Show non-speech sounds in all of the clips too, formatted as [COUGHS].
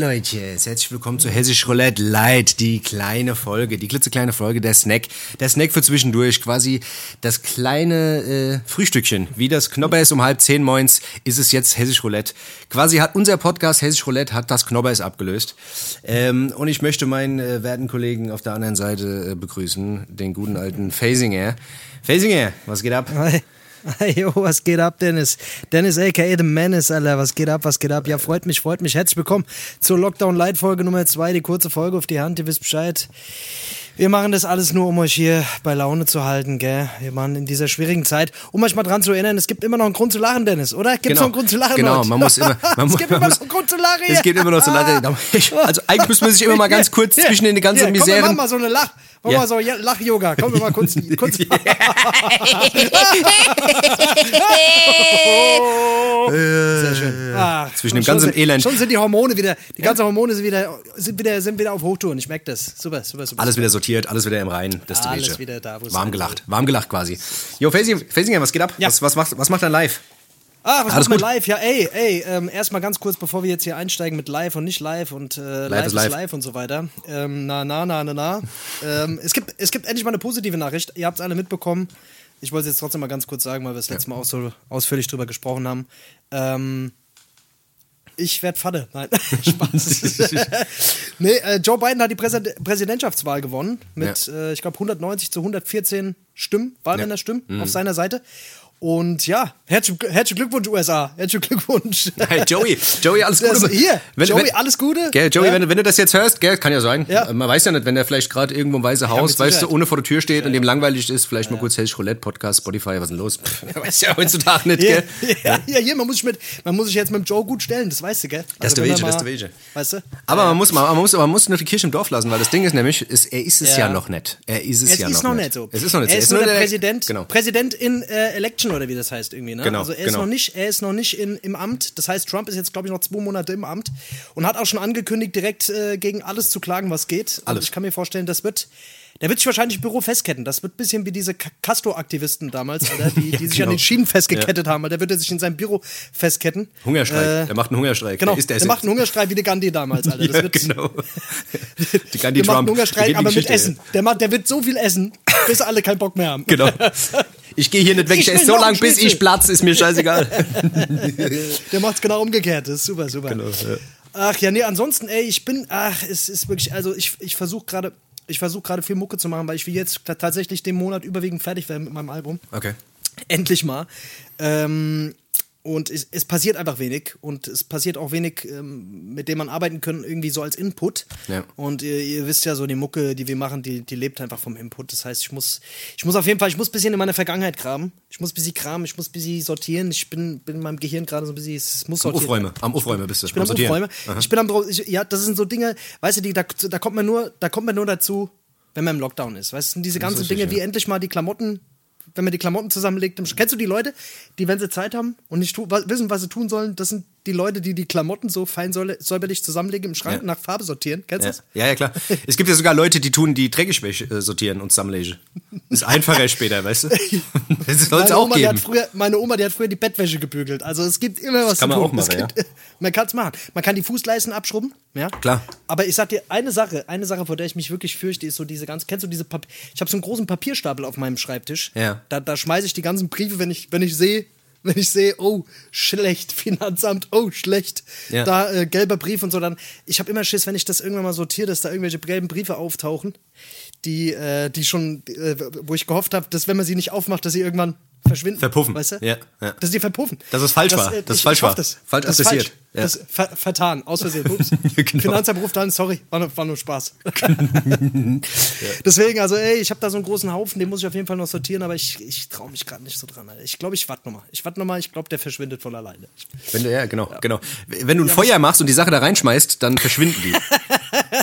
Leute. Herzlich willkommen zu Hessisch Roulette Light, die kleine Folge, die klitzekleine Folge der Snack. Der Snack für zwischendurch, quasi das kleine äh, Frühstückchen. Wie das Knobbers um halb zehn moins ist es jetzt Hessisch Roulette. Quasi hat unser Podcast Hessisch Roulette hat das Knobbers abgelöst. Ähm, und ich möchte meinen äh, werten Kollegen auf der anderen Seite äh, begrüßen, den guten alten Phasinger. Phasinger, was geht ab? Hi. [LAUGHS] Jo, was geht ab, Dennis? Dennis aka The Menace, Alter. Was geht ab, was geht ab? Ja, freut mich, freut mich. Herzlich willkommen zur Lockdown Light Folge Nummer 2, die kurze Folge auf die Hand. Ihr wisst Bescheid. Wir machen das alles nur, um euch hier bei Laune zu halten, gell? Wir machen in dieser schwierigen Zeit, um euch mal dran zu erinnern, es gibt immer noch einen Grund zu lachen, Dennis, oder? Gibt es Genau. noch einen Grund zu lachen? Genau, heute? man muss immer- [LAUGHS] man es gibt man immer muss- noch einen Grund zu lachen. Es geht immer noch so. [LAUGHS] Ich- Also eigentlich müssen wir sich immer mal ganz kurz Hier, zwischen den ganzen hier, komm, Miseren. mal so eine Lach. Machen wir Ja. mal so Ja- Lach-Yoga. Komm, wir mal kurz. [LAUGHS] kurz Sehr schön. Ach, Zwischen dem ganzen sind, Elend. Schon sind die Hormone wieder, die ganzen Hormone sind wieder, sind wieder, sind wieder auf Hochtouren. Ich merke das. Super, super, super. Alles wieder sortiert, alles wieder im Reinen. Das Alles Wege. wieder da, wo es Warm gelacht, warm gelacht quasi. Jo, Fasinger, was geht ab? Ja. Was, was, macht, was macht dein Live? Ah, was Alles gut? live? Ja, ey, ey, ähm, erstmal ganz kurz, bevor wir jetzt hier einsteigen mit live und nicht live und äh, live, ist ist live. live. und so weiter. Ähm, na, na, na, na, na. ähm, es, gibt, es gibt endlich mal eine positive Nachricht. Ihr habt es alle mitbekommen. Ich wollte es jetzt trotzdem mal ganz kurz sagen, weil wir das letzte Mal auch so ausführlich drüber gesprochen haben. Ähm, ich werde Vater. Nein, [LAUGHS] Spaß. [LAUGHS] nee, äh, Joe Biden hat die Präsid Präsidentschaftswahl gewonnen mit, äh, ich glaube, 190 zu 114 Stimmen, Wahlmännerstimmen Mhm. auf seiner Seite. Und ja, herzlichen, Glückwunsch, USA. Herzlichen Glückwunsch. Hey, Joey, Joey, alles Gute. hier, Wenn- Joey, wenn- alles Gute. Gell, Joey, Ja. wenn, du- wenn du das jetzt hörst, gell, kann ja sein. Ja. Man weiß ja nicht, wenn der vielleicht gerade irgendwo im Weißen Haus, weißt du, ohne vor der Tür steht und dem langweilig ist, vielleicht mal kurz Hellsch Roulette Podcast, Spotify, was ist denn los? [LAUGHS] Pff, weiß ja heutzutage nicht, gell? [LAUGHS] ja, ja, hier, man muss, sich mit, man muss sich jetzt mit dem Joe gut stellen, das weißt du, gell? Das ist der er Wege, das ist der Wege. Weißt du? Aber man muss, man, muss, man muss nur die Kirche im Dorf lassen, weil das Ding ist nämlich, ist, er ist es ja. Ja. noch nicht. Er ist es, Es ja ist noch, noch nicht so. Es ist noch nicht er so. ist nur der, Präsident, Genau. Präsident in äh, Election oder wie das heißt irgendwie. Ne? Genau, also er ist genau. noch nicht, er ist noch nicht in, im Amt. Das heißt, Trump ist jetzt glaube ich noch zwei Monate im Amt und hat auch schon angekündigt, direkt äh, gegen alles zu klagen, was geht. Und Alles. ich kann mir vorstellen, das wird der wird sich wahrscheinlich im Büro festketten. Das wird ein bisschen wie diese Ca- Castro-Aktivisten damals, Alter, die, [LAUGHS] Ja, die sich genau. an den Schienen festgekettet haben. Alter. Der wird er sich in seinem Büro festketten. Hungerstreik. Äh, der macht einen Hungerstreik. Genau, Der der, der macht einen Hungerstreik wie der Gandhi damals, Alter. [LAUGHS] Das ja, wird, genau. [LAUGHS] Die Gandhi der macht Trump. einen Die Hungerstreik, aber mit Essen. Der, macht, der wird so viel essen, [COUGHS] bis alle keinen Bock mehr haben. Genau. Ich gehe hier nicht weg, ich, Ich esse so lange, einen bis ich platz, ist mir scheißegal. Der macht's genau umgekehrt. Das ist super, super. Genau, ja. Ach ja, nee, ansonsten, ey, ich bin, ach, es ist wirklich, also ich, ich versuche gerade, ich versuche gerade viel Mucke zu machen, weil ich will jetzt ta- tatsächlich den Monat überwiegend fertig werden mit meinem Album. Okay. Endlich mal. Ähm, und es, es passiert einfach wenig und es passiert auch wenig, ähm, mit dem man arbeiten kann, irgendwie so als Input. Ja. Und ihr, ihr wisst ja so, die Mucke, die wir machen, die, die lebt einfach vom Input. Das heißt, ich muss, ich muss auf jeden Fall, ich muss ein bisschen in meiner Vergangenheit graben. Ich muss ein bisschen kramen, ich muss ein bisschen sortieren. Ich bin, bin in meinem Gehirn gerade so ein bisschen, es muss Am sortiert Aufräumen. Am Aufräumen bist du. ich bin am Sortieren. Aufräumen. Ich bin am. Ich, ja, das sind so Dinge, weißt du, die, da, da kommt man nur, da kommt man nur dazu, wenn man im Lockdown ist. Weißt du, sind diese ganzen richtig, Dinge, ja. wie endlich mal die Klamotten, wenn man die Klamotten zusammenlegt. Kennst du die Leute, die, wenn sie Zeit haben und nicht wissen, was sie tun sollen, das sind die Leute, die die Klamotten so fein säuberlich zusammenlegen im Schrank Ja. nach Farbe sortieren. Kennst du Ja. das? ja, ja, klar. Es gibt ja sogar Leute, die tun die Dreckigwäsche äh, sortieren und zusammenlegen. Ist einfacher später, weißt du? [LAUGHS] Das soll es Meine auch Oma, die hat geben. früher, meine Oma, die hat früher die Bettwäsche gebügelt. Also es gibt immer was kann zu man tun. auch machen, gibt, [LAUGHS] Man kann es machen. Man kann die Fußleisten abschrubben, ja. Klar. Aber ich sag dir eine Sache, eine Sache, vor der ich mich wirklich fürchte, ist so diese ganz. Kennst du diese Papier? Ich habe so einen großen Papierstapel auf meinem Schreibtisch. Ja. Da, da schmeiße ich die ganzen Briefe, wenn ich, wenn ich sehe. Wenn ich sehe, oh, schlecht, [LAUGHS] Finanzamt, oh, schlecht, Ja. da äh, gelber Brief und so, dann, ich habe immer Schiss, wenn ich das irgendwann mal sortiere, dass da irgendwelche gelben Briefe auftauchen, die, äh, die schon, äh, wo ich gehofft habe, dass wenn man sie nicht aufmacht, dass sie irgendwann verschwinden. Verpuffen. Weißt du? Ja, ja. Dass sie verpuffen. Dass es falsch war. äh, es ich- falsch war. Das. Falsch das ist adressiert. falsch. Ja. Das ver vertan, aus Versehen. Ups. [LAUGHS] Genau. Finanzamt ruft an, sorry, war nur, war nur Spaß. [LAUGHS] Deswegen, also ey, ich habe da so einen großen Haufen, den muss ich auf jeden Fall noch sortieren, aber ich, ich traue mich gerade nicht so dran. Alter. Ich glaube, ich warte nochmal. Ich warte nochmal, ich glaube, der verschwindet von alleine. Wenn du, ja, genau, genau. Wenn du ein Feuer machst und die Sache da reinschmeißt, dann verschwinden die. [LAUGHS]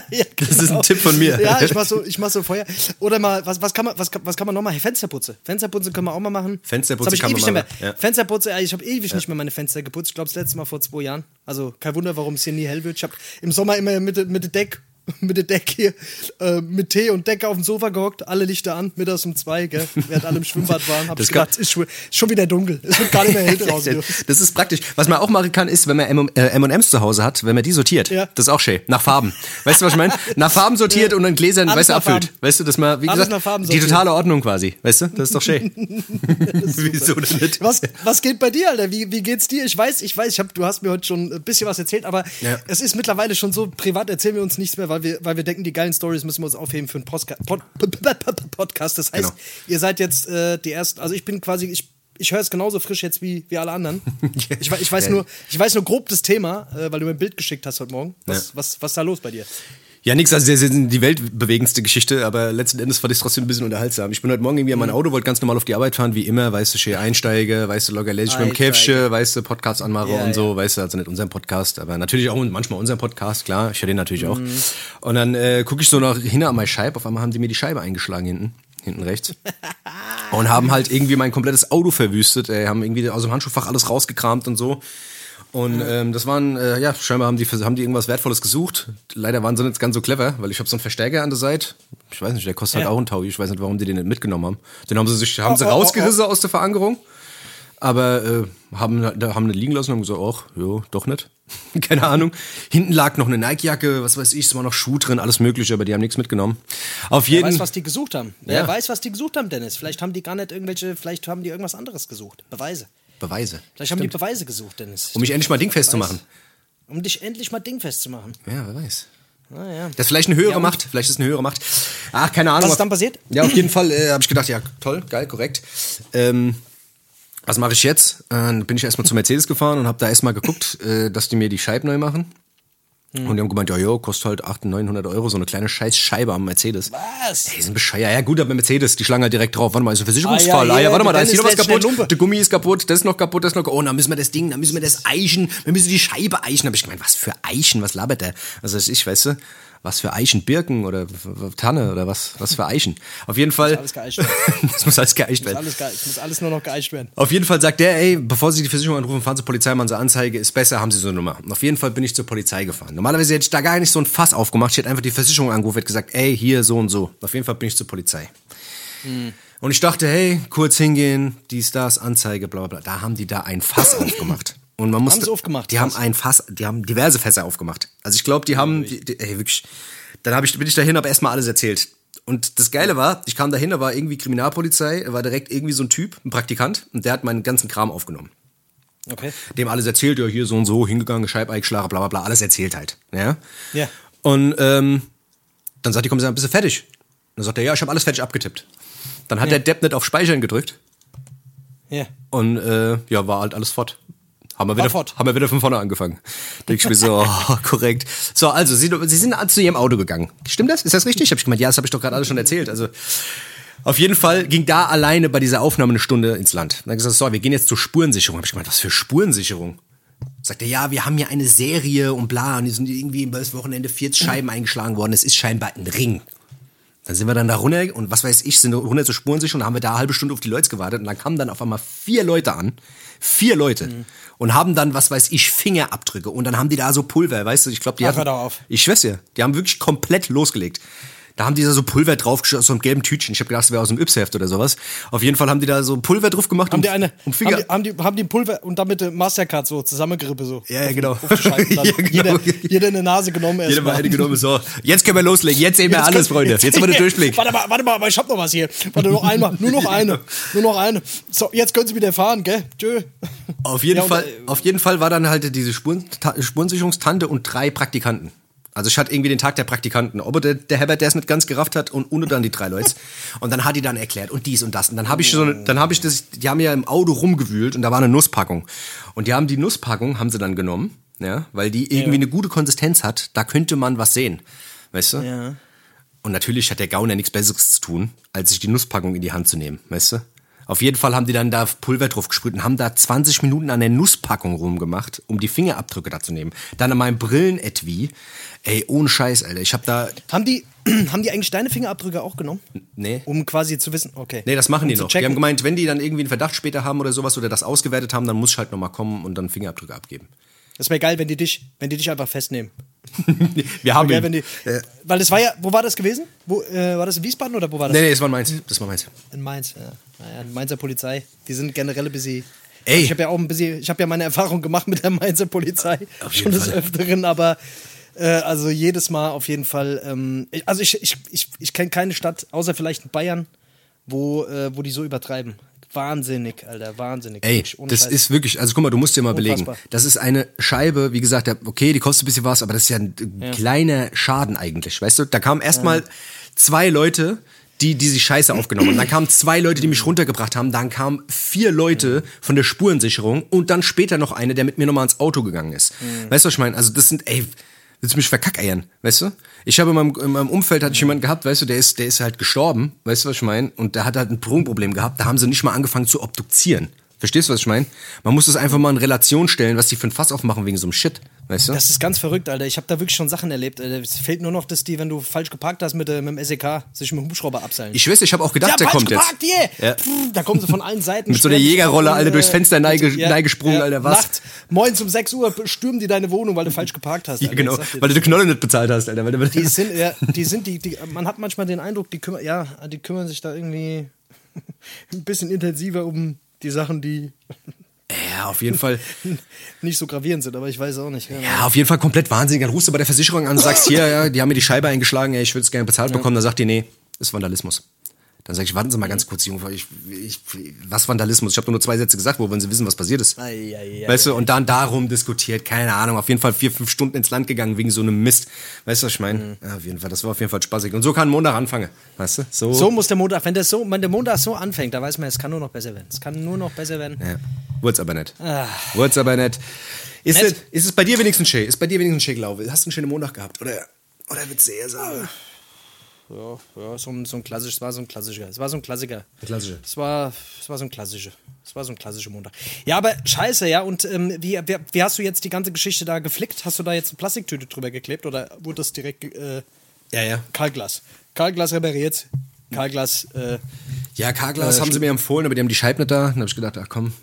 Ja, Das ist ein genau. Tipp von mir. Ja, ich mach so, ich mach so Feuer. Oder mal, was, was kann man, was, was kann man noch? Fensterputze. Fensterputze können wir auch mal machen. Fensterputze kann ich man mal nicht mehr. machen, ja. Fensterputze, ey, ich habe ewig nicht mehr meine Fenster geputzt. Ich glaube, das letzte Mal vor zwei Jahren. Also kein Wunder, warum es hier nie hell wird. Ich habe im Sommer immer Mitte, Mitte Deck [LAUGHS] mit der Decke hier, äh, mit Tee und Decke auf dem Sofa gehockt, alle Lichter an, mittags um zwei, gell, während alle im [LAUGHS] Schwimmbad waren, hab Das ich gedacht, ist schon, schon wieder dunkel, es wird gar nicht mehr hell [LAUGHS] draußen. Das ist praktisch. Was man auch machen kann, ist, wenn man M- äh, M&M's zu Hause hat, wenn man die sortiert. Ja. Das ist auch schön. Nach Farben. Weißt du, was ich meine? Nach Farben sortiert und dann Gläsern, Alles weißt du, abfüllt. Farben. Weißt du, dass man, wie Alles gesagt, nach Farben die totale Ordnung quasi. Weißt du? Das ist doch schön. Wieso denn nicht? Was, was geht bei dir, Alter? Wie, wie geht's dir? Ich weiß, ich weiß, ich hab, du hast mir heute schon ein bisschen was erzählt, aber Ja. es ist mittlerweile schon so, privat erzählen wir uns nichts mehr, weil wir, weil wir denken, die geilen Stories müssen wir uns aufheben für einen Postka Pod Podcast. Das heißt, Genau. ihr seid jetzt äh, die ersten, also ich bin quasi, ich, ich höre es genauso frisch jetzt wie, wie alle anderen. [LAUGHS] Ich, ich, weiß nur, ich weiß nur grob das Thema, äh, weil du mir ein Bild geschickt hast heute Morgen. Was, Ja. was, was ist da los bei dir? Ja, nix, also das ist die weltbewegendste Geschichte, aber letzten Endes fand ich es trotzdem ein bisschen unterhaltsam. Ich bin heute Morgen irgendwie an mein Auto, wollte ganz normal auf die Arbeit fahren, wie immer, weißt du, schön einsteige, weißt du, locker lässig mit dem. Käfchen, weißt du, Podcast anmache Ja, und so, ja. weißt du, also nicht unseren Podcast, aber natürlich auch manchmal unseren Podcast, klar, ich höre den natürlich auch. Und dann äh, gucke ich so noch hin an meine Scheibe, auf einmal haben die mir die Scheibe eingeschlagen hinten, hinten rechts. [LAUGHS] und haben halt irgendwie mein komplettes Auto verwüstet, äh, haben irgendwie aus dem Handschuhfach alles rausgekramt und so. Und ähm, das waren, äh, ja, scheinbar haben die, haben die irgendwas Wertvolles gesucht. Leider waren sie nicht ganz so clever, weil ich habe so einen Verstärker an der Seite. Ich weiß nicht, der kostet Ja. halt auch einen Taui. Ich weiß nicht, warum die den nicht mitgenommen haben. Den haben sie sich, haben sie Oh, oh, oh, rausgerissen aus der Verankerung. Aber äh, haben, da haben nicht liegen lassen und haben gesagt, ach, jo, doch nicht. [LAUGHS] Keine Ahnung. Hinten lag noch eine Nike-Jacke, was weiß ich, es war noch Schuh drin, alles mögliche, aber die haben nichts mitgenommen. Auf Wer jeden weiß, was die gesucht haben. Wer Ja. weiß, was die gesucht haben, Dennis. Vielleicht haben die gar nicht irgendwelche, vielleicht haben die irgendwas anderes gesucht. Beweise. Beweise. Vielleicht haben die Beweise gesucht, Dennis. Um mich endlich mal dingfest zu machen. Um dich endlich mal dingfest zu machen. Ja, wer weiß. Naja. Das ist vielleicht eine höhere Ja, Macht. Vielleicht ist es eine höhere Macht. Ach, keine Ahnung. Was ist dann passiert? Ja, auf jeden Fall äh, habe ich gedacht, ja, toll, geil, korrekt. Ähm, was mache ich jetzt? Äh, Dann bin ich erstmal zu Mercedes gefahren und habe da erstmal geguckt, äh, dass die mir die Scheiben neu machen. Und die haben gemeint, ja, jo, kostet halt 800, 900 Euro, so eine kleine Scheißscheibe am Mercedes. Was? Ey, sind bescheuert. Ja gut, aber Mercedes, die schlagen halt direkt drauf. Warte mal, ist ein Versicherungsfall. Ah, ja, Ah ja, ja, warte mal, da ist hier noch was kaputt. Der Gummi ist kaputt, das ist noch kaputt, das ist noch kaputt. Oh, dann müssen wir das Ding, dann müssen wir das eichen. Wir müssen die Scheibe eichen. Da hab ich gemeint, was für Eichen, was labert der? Also ich, weißt du, was für Eichen, Birken oder Tanne oder was, was für Eichen. Auf jeden Fall. alles geeicht werden. [LAUGHS] das muss alles geeicht Muss werden. alles, ge- muss alles nur noch geeicht werden. Auf jeden Fall sagt der, ey, bevor Sie die Versicherung anrufen, fahren Sie Polizei, machen Sie Anzeige, ist besser, haben Sie so eine Nummer. Und auf jeden Fall bin ich zur Polizei gefahren. Normalerweise hätte ich da gar nicht so ein Fass aufgemacht. Ich hätte einfach die Versicherung angerufen, hätte gesagt, ey, hier, so und so. Auf jeden Fall bin ich zur Polizei. Und ich dachte, hey, kurz hingehen, dies, das, Anzeige, bla, bla, bla. Da haben die da ein Fass [COUGHS] aufgemacht. Und man musste, sie aufgemacht, Die haben krass. ein Fass, die haben diverse Fässer aufgemacht. Also ich glaube, die haben, die, die, ey, wirklich, dann hab ich, bin ich dahin, habe erstmal alles erzählt. Und das Geile war, ich kam dahin, da war irgendwie Kriminalpolizei, da war direkt irgendwie so ein Typ, ein Praktikant, und der hat meinen ganzen Kram aufgenommen. Okay. Dem alles erzählt, ja, hier so und so, hingegangen, Scheibe eingeschlagen, bla bla bla, alles erzählt halt. Ja. Ja. Und ähm, dann sagt die Kommissarin, bist du fertig? Und dann sagt er, ja, ich habe alles fertig abgetippt. Dann hat der Depp nicht auf Speichern gedrückt Ja. und äh, ja, war halt alles fort. Haben wir, wieder, fort. haben wir wieder von vorne angefangen. Denke ich mir so, [LAUGHS] oh, korrekt. So, also, Sie, Sie sind zu Ihrem Auto gegangen. Stimmt das? Ist das richtig? Hab ich gemeint, ja, das habe ich doch gerade alles schon erzählt. Also, auf jeden Fall ging da alleine bei dieser Aufnahme eine Stunde ins Land. Dann gesagt, so, wir gehen jetzt zur Spurensicherung. Hab ich gemeint, was für Spurensicherung? Sagt er, ja, wir haben hier eine Serie und bla, und die sind irgendwie über das Wochenende 40 Scheiben eingeschlagen worden. Es ist scheinbar ein Ring. Dann sind wir dann da runter und was weiß ich, sind runter zur Spurensicherung und haben wir da eine halbe Stunde auf die Leute gewartet und dann kamen dann auf einmal vier Leute an. Vier Leute. Und haben dann, was weiß ich, Fingerabdrücke. Und dann haben die da so Pulver, weißt du, ich glaube, die Ach, hatten, auf. Ich schwör's dir, die haben wirklich komplett losgelegt. Da haben die da so Pulver drauf aus so einem gelben Tütchen. Ich habe gedacht, das wäre aus einem Yps-Heft oder sowas. Auf jeden Fall haben die da so Pulver drauf gemacht. Haben um, die eine, um Finger. haben, die, haben, die, haben die Pulver und damit Mastercard so zusammengerippe so. Ja, ja, genau. Auf. [LAUGHS] Ja, genau. jeder, jeder eine Nase genommen jeder mal eine genommen, so. Jetzt können wir loslegen. Jetzt sehen wir Jetzt alles, können- Freunde. Jetzt haben wir den [LAUGHS] Durchblick. Warte mal, warte mal, ich hab noch was hier. Warte, noch einmal. Nur noch eine. [LAUGHS] Nur noch eine. So, jetzt können Sie wieder fahren, gell? Tschö. Auf jeden, Ja, und, Fall, auf jeden Fall war dann halt diese Spuren, Ta- Spurensicherungstante und drei Praktikanten. Also ich hatte irgendwie den Tag der Praktikanten. Ob der, der Herbert, der es nicht ganz gerafft hat und ohne dann die drei Leute. [LAUGHS] Und dann hat die dann erklärt und dies und das. Und dann habe ich so, dann habe ich das, die haben ja im Auto rumgewühlt und da war eine Nusspackung. Und die haben die Nusspackung, haben sie dann genommen, ja, weil die irgendwie eine gute Konsistenz hat. Da könnte man was sehen. Weißt du? Ja. Und natürlich hat der Gauner nichts Besseres zu tun, als sich die Nusspackung in die Hand zu nehmen, weißt du? Auf jeden Fall haben die dann da Pulver drauf gesprüht und haben da 20 Minuten an der Nusspackung rumgemacht, um die Fingerabdrücke da zu nehmen. Dann an meinem Brillenetui. Ey, ohne Scheiß, Alter. Ich hab da. Haben die, [CLEARS THROAT] haben die eigentlich deine Fingerabdrücke auch genommen? Nee. Um quasi zu wissen, okay. Nee, das machen die um zu noch. Die checken. haben gemeint, wenn die dann irgendwie einen Verdacht später haben oder sowas oder das ausgewertet haben, dann muss ich halt nochmal kommen und dann Fingerabdrücke abgeben. Das wäre geil, wenn die dich, wenn die dich einfach festnehmen. [LAUGHS] Wir haben Geil, ihn. wenn die, weil das war ja, wo war das gewesen? Wo, äh, war das in Wiesbaden oder wo war das? Nee, nee, das war meins. Das war meins. In Mainz, ja. Naja, die Mainzer Polizei. Die sind generell ein bisschen. Ey. Ich habe ja auch ein bisschen, ich habe ja meine Erfahrung gemacht mit der Mainzer Polizei. Auf schon jeden des Fall. Öfteren, aber äh, also jedes Mal auf jeden Fall. Ähm, also ich, ich, ich, ich kenne keine Stadt, außer vielleicht Bayern, wo, äh, wo die so übertreiben. Wahnsinnig, Alter, wahnsinnig. Ey, das ist wirklich, also guck mal, du musst dir mal belegen. Unfassbar. Das ist eine Scheibe, wie gesagt, okay, die kostet ein bisschen was, aber das ist ja ein Ja. kleiner Schaden eigentlich, weißt du? Da kamen erstmal zwei Leute, die, die sich scheiße aufgenommen haben. Dann kamen zwei Leute, die mich runtergebracht haben. Dann kamen vier Leute von der Spurensicherung und dann später noch eine, der mit mir nochmal ins Auto gegangen ist. Weißt du, was ich meine? Also das sind, ey, willst du mich verkackeiern, weißt du? Ich habe in meinem, in meinem Umfeld hatte ich jemanden gehabt, weißt du, der ist, der ist halt gestorben, weißt du, was ich meine? Und der hat halt ein Drogenproblem gehabt. Da haben sie nicht mal angefangen zu obduzieren. Verstehst du, was ich meine? Man muss das einfach mal in Relation stellen, was die für ein Fass aufmachen wegen so einem Shit, weißt du? Das ist ganz verrückt, Alter. Ich habe da wirklich schon Sachen erlebt. Alter. Es fehlt nur noch, dass die, wenn du falsch geparkt hast mit, äh, mit dem SEK, sich mit dem Hubschrauber abseilen. ich weiß, ich habe auch gedacht, ja, der kommt jetzt. geparkt, yeah. Ja. Pff, Da kommen sie von allen Seiten. [LAUGHS] Mit so einer Jägerrolle, Alter, durchs äh, Fenster neige- ja, neigesprungen, ja, Alter, was? Nacht, morgens um 6 Uhr stürmen die deine Wohnung, weil du falsch geparkt hast. Ja, Alter. genau, sag dir weil du die Knolle nicht bezahlt hast, Alter. Die sind, ja, die sind, die, die, man hat manchmal den Eindruck, die kümmern, ja, die kümmern sich da irgendwie [LAUGHS] ein bisschen intensiver um die Sachen, die ja, auf jeden Fall. [LAUGHS] nicht so gravierend sind, aber ich weiß auch nicht. Ja, auf jeden Fall komplett wahnsinnig. Dann rufst du bei der Versicherung an und sagst, [LAUGHS] hier, ja, die haben mir die Scheibe eingeschlagen, ey, ich würde es gerne bezahlt bekommen. Dann sagt die, nee, ist Vandalismus. Dann sag ich, warten Sie mal ganz kurz, Junge, ich, ich, was Vandalismus? Ich habe nur zwei Sätze gesagt, wo wollen Sie wissen, was passiert ist. Ei, ei, ei, weißt du, und dann darum diskutiert, keine Ahnung, auf jeden Fall vier, fünf Stunden ins Land gegangen wegen so einem Mist. Weißt du, was ich meine? Mhm. Ja, auf jeden Fall, das war auf jeden Fall spaßig. Und so kann Montag anfangen, weißt du? So. So muss der Montag, wenn der so, wenn der Montag so anfängt, da weiß man, es kann nur noch besser werden. Es kann nur noch besser werden. Ja, wurd's aber nicht. Ah. Wurd's aber nicht. Ist, Nett. Es, ist es bei dir wenigstens schön? Ist bei dir wenigstens schön gelaufen? Hast du einen schönen Montag gehabt? Oder, oder würdest du eher sagen? Ja, ja so, ein, so ein klassisch, es war so ein klassischer. Es war so ein Klassiker. Klassischer. Es war, es war so ein klassischer. Es war so ein klassischer Montag. Ja, aber scheiße, ja. Und ähm, wie, wie, wie hast du jetzt die ganze Geschichte da geflickt? Hast du da jetzt eine Plastiktüte drüber geklebt oder wurde das direkt äh, Ja, ja. Karlglas? Karlglas repariert. Karlglas, äh, Ja, Karglas haben sie mir empfohlen, aber die haben die Scheibe nicht da. Dann habe ich gedacht, ach komm,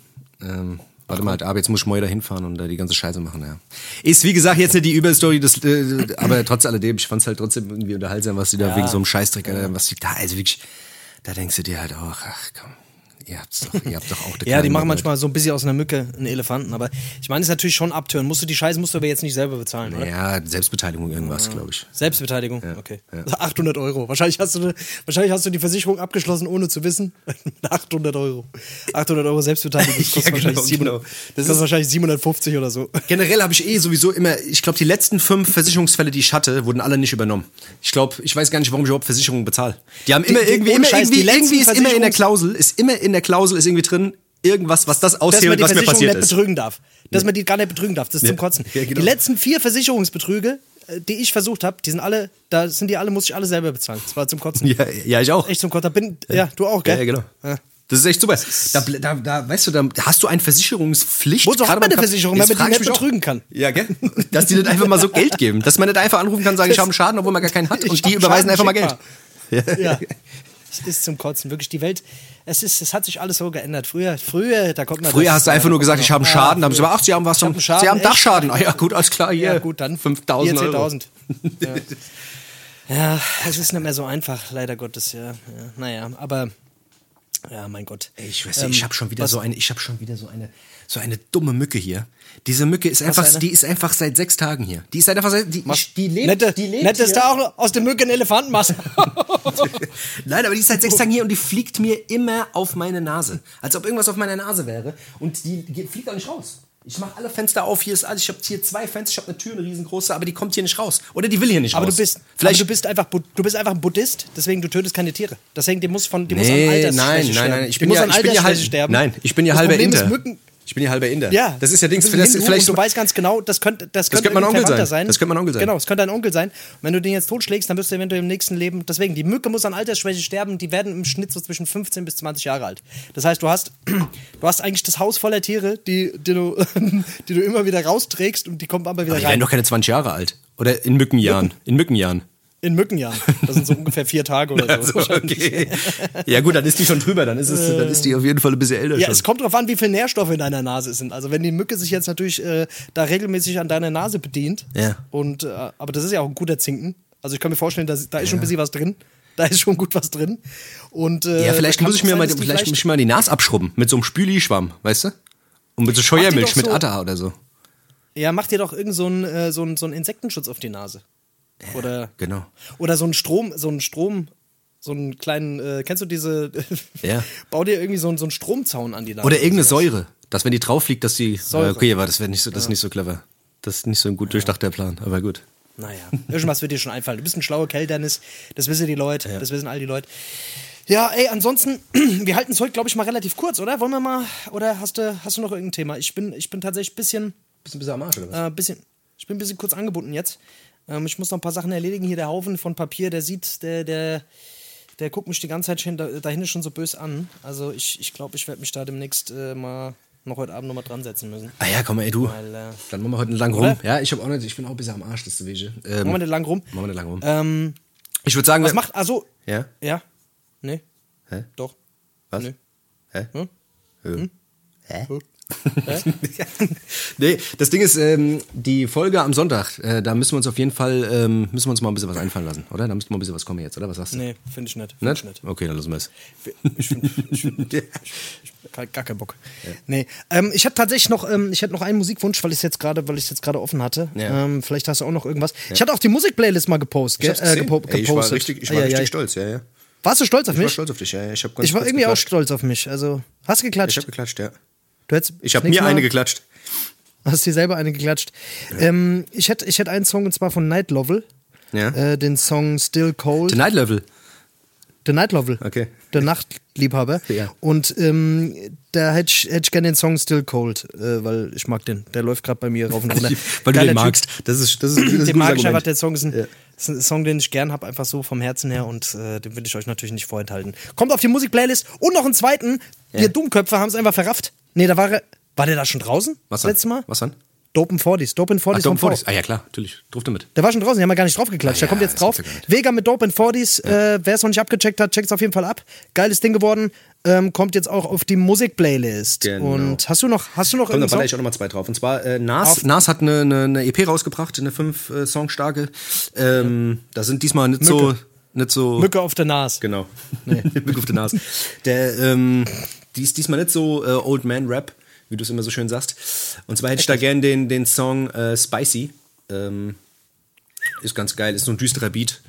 ähm, warte mal, aber jetzt muss ich morgen da hinfahren und da die ganze Scheiße machen, ja. Ist, wie gesagt, jetzt nicht die Überstory, das, äh, aber trotz alledem, ich fand's halt trotzdem irgendwie unterhaltsam, was die da wegen so einem Scheißdreck, Alter, was die da, also wirklich, da denkst du dir halt auch, ach komm, ihr habt's doch, ihr habt doch auch [LAUGHS] ja, die machen manchmal so ein bisschen aus einer Mücke einen Elefanten. Aber ich meine, es ist natürlich schon abtören. Musst du die Scheiße musst du aber jetzt nicht selber bezahlen, oder? Ja, Selbstbeteiligung irgendwas, glaube ich. Selbstbeteiligung? Okay. 800 Euro. Wahrscheinlich hast, du, wahrscheinlich hast du die Versicherung abgeschlossen, ohne zu wissen. [LAUGHS] 800 Euro. 800 Euro Selbstbeteiligung. Das [LAUGHS] kostet, Ja, genau, wahrscheinlich, 700, genau. das ist- wahrscheinlich 750 oder so. Generell habe ich eh sowieso immer, ich glaube, die letzten fünf Versicherungsfälle, die ich hatte, wurden alle nicht übernommen. Ich glaube, ich weiß gar nicht, warum ich überhaupt Versicherungen bezahle. Die haben immer Die- irgendwie, immer Scheiß, irgendwie, irgendwie ist immer in der Klausel, ist immer in der Klausel ist irgendwie drin, irgendwas, was das Dass man aushebelt, die was mir Versicherung passiert nicht ist. betrügen darf. Dass man die gar nicht betrügen darf. Das ist Ja. zum Kotzen. Ja, genau. Die letzten vier Versicherungsbetrüge, äh, die ich versucht habe, die sind alle, da sind die alle, muss ich alle selber bezahlen. Das war zum Kotzen. Ja, ja, ich auch. Echt zum Kotzen. Bin, ja. du auch, gell? Ja, ja, genau. Ja. Das ist echt super. Da, da, da, weißt du, da hast du eine Versicherungspflicht. Wozu hat man eine Versicherung, wenn man die nicht mich auch. betrügen kann? Ja, gell? Dass die nicht einfach mal so Geld geben. Dass man nicht einfach anrufen kann und sagen, ich habe einen Schaden, obwohl man gar keinen hat. [LAUGHS] Und die überweisen Schaden, einfach mal Geld. Ja. [LAUGHS] Es ist zum Kotzen. Wirklich, die Welt, es, ist, es hat sich alles so geändert. Früher, früher, da kommt man. Früher das- hast du einfach nur gesagt, ich habe einen Schaden. Da haben sie gesagt, ach, sie haben was, hab zum, Schaden, sie haben echt? Dachschaden. Ah, ja, gut, alles klar, hier. Ja, gut, dann 5000 hier Euro. 10.000. Ja. ja, es ist nicht mehr so einfach, leider Gottes, ja. ja. Naja, aber, ja, mein Gott. Ich weiß nicht, Ähm, ich habe schon wieder was- so eine, ich habe schon wieder so eine, so eine dumme Mücke hier. Diese Mücke ist einfach, die ist einfach seit sechs Tagen hier. Die ist seit einfach, seit, die, die lebt, Nette, die lebt nett, dass hier. da auch aus der Mücke ein Elefant machst. [LAUGHS] Nein, aber die ist seit sechs [LAUGHS] Tagen hier und die fliegt mir immer auf meine Nase. Als ob irgendwas auf meiner Nase wäre. Und die, fliegt auch nicht raus. Ich mache alle Fenster auf, hier ist alles. Ich habe hier zwei Fenster, ich habe eine Tür, eine riesengroße, aber die kommt hier nicht raus. Oder die will hier nicht aber raus. du bist, Vielleicht aber du bist einfach, du bist einfach ein Buddhist, deswegen du tötest keine Tiere. Deswegen, die muss von, die muss an Nee, Altersschwäche nein, nein, nein. Ich bin ja, an ich bin ja halb, sterben. Nein, ich bin ja halber Problem ist. Mücken, ich bin ja halber Inder. Ja, Das ist ja Dings. Das Das, Hindu vielleicht du weißt ganz genau, das könnte, das könnte, könnte mein ein Onkel Verwandter sein. Das könnte mein Onkel sein. Genau, es könnte ein Onkel sein. Und wenn du den jetzt totschlägst, dann wirst du eventuell im nächsten Leben. Deswegen, die Mücke muss an Altersschwäche sterben. Die werden im Schnitt so zwischen 15 bis 20 Jahre alt. Das heißt, du hast, [CLEARS THROAT] du hast eigentlich das Haus voller Tiere, die, die, du, [LAUGHS] die du immer wieder rausträgst und die kommen aber wieder Aber die werden rein. doch keine 20 Jahre alt. Oder in Mückenjahren. In Mückenjahren. In Mückenjahren. Das sind so [LAUGHS] ungefähr vier Tage oder so. Also, okay. Ja gut, dann ist die schon drüber, dann ist, es, dann ist die auf jeden Fall ein bisschen älter Ja, schon. es kommt darauf an, wie viel Nährstoffe in deiner Nase sind. Also wenn die Mücke sich jetzt natürlich äh, da regelmäßig an deiner Nase bedient, Ja. und äh, aber das ist ja auch ein guter Zinken. Also ich kann mir vorstellen, dass, da ist schon ein bisschen was drin. Da ist schon gut was drin. Und, äh, ja, vielleicht muss ich mir sein, mal, vielleicht muss ich mal die Nase abschrubben mit so einem Spüli-Schwamm, weißt du? Und mit so Scheuermilch, doch mit so- Atta oder so. Ja, mach dir doch irgend so einen äh, so so einen Insektenschutz auf die Nase. Oder, Genau. oder so einen Strom, so einen Strom, so einen kleinen, äh, kennst du diese, Ja. [LAUGHS] bau dir irgendwie so, einen- so einen Stromzaun an die Nase. Oder irgendeine Säure, dass wenn die drauf liegt, dass die. Säure. Äh, Okay, aber das wäre nicht so, das ist nicht so clever. Das ist nicht so ein gut durchdachter Plan, aber gut. Naja, irgendwas wird dir schon einfallen. Du bist ein schlauer Kerl, Dennis. Das wissen die Leute, das wissen all die Leute. Ja, ey, ansonsten, [CLEARS THROAT] wir halten es heute, glaube ich, mal relativ kurz, oder? Wollen wir mal, oder hast du, hast du noch irgendein Thema? Ich bin, ich bin tatsächlich ein bisschen, Bist du ein bisschen am Arsch, oder äh, bisschen, ich bin ein bisschen kurz angebunden jetzt. Ähm, ich muss noch ein paar Sachen erledigen. Hier der Haufen von Papier, der sieht, der, der, der guckt mich die ganze Zeit schon, da, dahin schon so böse an. Also ich, ich glaube, ich werde mich da demnächst äh, mal noch heute Abend noch mal dran setzen müssen. Ah ja, komm mal, ey, du. Weil, äh, Dann machen wir heute lang rum. Oder? Ja, ich, hab auch nicht, ich bin auch ein bisschen am Arsch, das ist Wege. Ähm, Machen wir nicht lang rum. machen wir nicht lang rum. Ähm, ich würde sagen, was macht, also, Ja? ja, nee, Hä? doch, Was? nee. Hä? Hm? Hä? Hä? Hm? [LAUGHS] nee, das Ding ist, ähm, die Folge am Sonntag, äh, da müssen wir uns auf jeden Fall, ähm, müssen wir uns mal ein bisschen was einfallen lassen, oder? Da müsste mal ein bisschen was kommen jetzt, oder? Was sagst du? Nee, finde ich nicht. Find ich Nicht? Okay, dann lassen wir es. Ich find, ich find, [LAUGHS] ich, ich, gar keinen Bock. Nee. Ähm, ich hätte tatsächlich noch, ähm, ich hätte noch einen Musikwunsch, weil ich es jetzt gerade, weil ich jetzt gerade offen hatte. Ja. Ähm, vielleicht hast du auch noch irgendwas. Ich hatte auch die Musikplaylist mal gepostet. Ich äh, gepo Ey, ich war richtig, ich war ei, richtig ei. stolz, ja, ja. Warst du stolz auf Ich war mich? stolz auf dich, ja. ja. Ich, Ich war irgendwie auch geklatscht. stolz auf mich. Also, hast du geklatscht? Ich habe geklatscht, ja. Du hättest Ich habe mir eine Mal- geklatscht. Hast dir selber eine geklatscht. Ähm, ich hätte ich hätte einen Song und zwar von Night Lovell. Ja. Äh, den Song Still Cold. The Night Level. The Night Lovell. Okay. Der Nachtliebhaber. Ja. Und ähm, da hätte ich, hätte ich gerne den Song Still Cold, äh, weil ich mag den. Der läuft gerade bei mir rauf und runter. [LAUGHS] Weil du Geiler den Typ. magst. Das ist, das ist, das ist ein Den mag ich einfach. Der Song ist ein, Ja. ist ein Song, den ich gern habe, einfach so vom Herzen her und äh, den will ich euch natürlich nicht vorenthalten. Kommt auf die Musikplaylist und noch einen zweiten. Wir Dummköpfe haben es einfach verrafft. Nee, da war er. War der da schon draußen? Was das dann? letzte Mal? Was dann? Dopen 40s. Dopen 40s Ach, V. Fortis. Ah ja, klar, natürlich. Durfte mit. Der war schon draußen, die haben wir gar nicht drauf geklatscht. Ah, der kommt ja, jetzt drauf. ja. Vega mit Dope and 40s. Äh, Wer es noch nicht abgecheckt hat, checkt es auf jeden Fall ab. Geiles Ding geworden. Ähm, kommt jetzt auch auf die Musikplaylist. Genau. Und hast du noch, hast du noch Komm, dann irgendeinen baller ich auch nochmal zwei drauf. Und zwar, äh, Nas, Auf- Nas hat eine, eine, eine EP rausgebracht, eine fünf äh, Song starke. Ähm, Da sind diesmal nicht so, Mücke. Nicht so. Mücke auf der Nase. Genau. [LAUGHS] Mücke auf der Nase. Der, ähm, die ist diesmal nicht so äh, Old Man Rap, wie du es immer so schön sagst. Und zwar hätte ich da gern den, den Song äh, Spicy. Ähm, ist ganz geil, ist so ein düsterer Beat.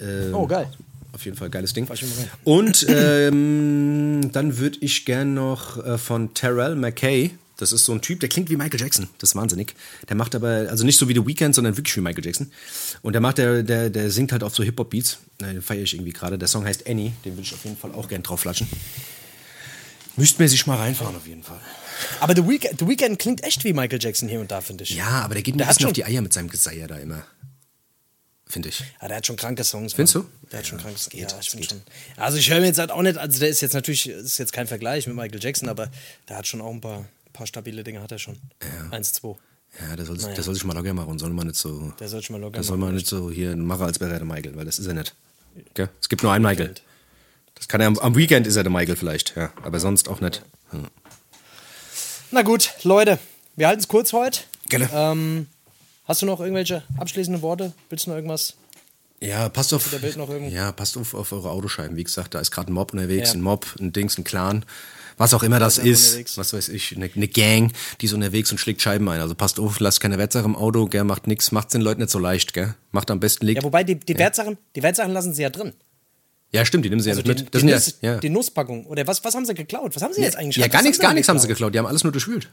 Ähm, Oh, geil. Auf jeden Fall geiles Ding. Und ähm, dann würde ich gern noch äh, von Terrell McKay. Das ist so ein Typ, der klingt wie Michael Jackson. Das ist wahnsinnig. Der macht aber, also nicht so wie The Weeknd, sondern wirklich wie Michael Jackson. Und der macht, der, der, der singt halt auf so Hip-Hop-Beats. Äh, Den feiere ich irgendwie gerade. Der Song heißt Annie. Den würde ich auf jeden Fall auch gern drauf flatschen. Müsste mir sich mal reinfahren, auf jeden Fall. Aber The Weeknd, The Weeknd klingt echt wie Michael Jackson hier und da, finde ich. Ja, aber der geht mir ein bisschen auf die Eier mit seinem Geseier da immer. Finde ich. Ja, der hat schon kranke Songs. Findest du? Der hat schon kranke Songs. geht, Ja, ich finde schon. Also ich höre mir jetzt halt auch nicht, also der ist jetzt natürlich, ist jetzt kein Vergleich mit Michael Jackson, aber der hat schon auch ein paar, paar stabile Dinge, hat er schon. Eins, zwei. Ja, der soll, Naja. der soll sich mal locker machen. Soll mal nicht so. Der soll schon mal locker Der soll machen. mal nicht so hier ein Macher als wäre er der Michael, weil das ist er nicht. Gell? Es gibt nur einen Michael. Das kann er am, am Weekend ist er der Michael vielleicht, ja. Aber sonst auch nicht. Ja. Na gut, Leute, wir halten es kurz heute. Gerne. Ähm, hast du noch irgendwelche abschließenden Worte? Willst du noch irgendwas? Ja, passt auf. Ja, passt auf, auf eure Autoscheiben. Wie gesagt, da ist gerade ein Mob unterwegs, Ja. ein Mob, ein Dings, ein Clan. Was auch immer das ist, unterwegs. was weiß ich, eine, eine Gang, die ist unterwegs und schlägt Scheiben ein. Also passt auf, lasst keine Wetzer im Auto, gell, macht nix, macht's den Leuten nicht so leicht, gell. Macht am besten, legt. Ja, wobei die, die Wertsachen, die Wertsachen lassen sie ja drin. Ja, stimmt, die nehmen sie Also ja die, mit. die, Das Nuss, sind ja, ja. die Nusspackung. Oder was, was haben sie geklaut? Was haben sie jetzt eigentlich ja, gar nichts, gar nichts haben sie geklaut. Die haben alles nur durchwühlt.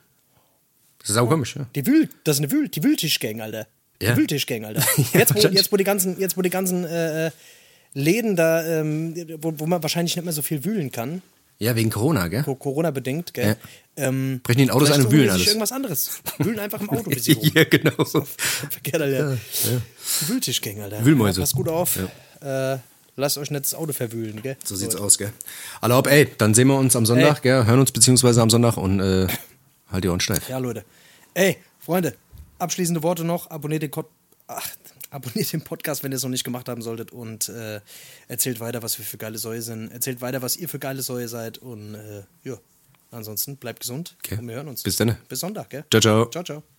Das ist sau komisch, ja. Die Wühl, das ist eine Wühl, die Wühltischgang, Alter. Ja. Wühltischgang, Alter. [LAUGHS] Ja, Jetzt, wo, jetzt, wo die ganzen, jetzt, wo die ganzen äh, äh, Läden da, ähm, wo, wo man wahrscheinlich nicht mehr so viel wühlen kann, Ja, wegen Corona, gell? Co- Corona-bedingt, gell? Ähm, Brechen die in Autos ein und wühlen alles. irgendwas anderes. [LAUGHS] Wühlen einfach im Auto bis sie rum. ja, genau. [LAUGHS] Verkehrt, Alter. Die Wühltischgang, Alter. Wühlmäuse. Ja, Passt gut auf. Äh, lasst euch nicht das Auto verwühlen, gell? So sieht's aus, gell? Alle ob, ey, dann sehen wir uns am Sonntag, Ey. gell? Hören uns beziehungsweise am Sonntag und äh, halt die Ohren steif. Ja, Leute. Ey, Freunde, abschließende Worte noch. Abonniert den. Ach, abonniert den Podcast, wenn ihr es noch nicht gemacht haben solltet und äh, erzählt weiter, was wir für geile Säue sind. Erzählt weiter, was ihr für geile Säue seid und äh, ja, ansonsten bleibt gesund Okay. und wir hören uns. Bis dann. Bis Sonntag, gell? Ciao, ciao. Ciao, ciao.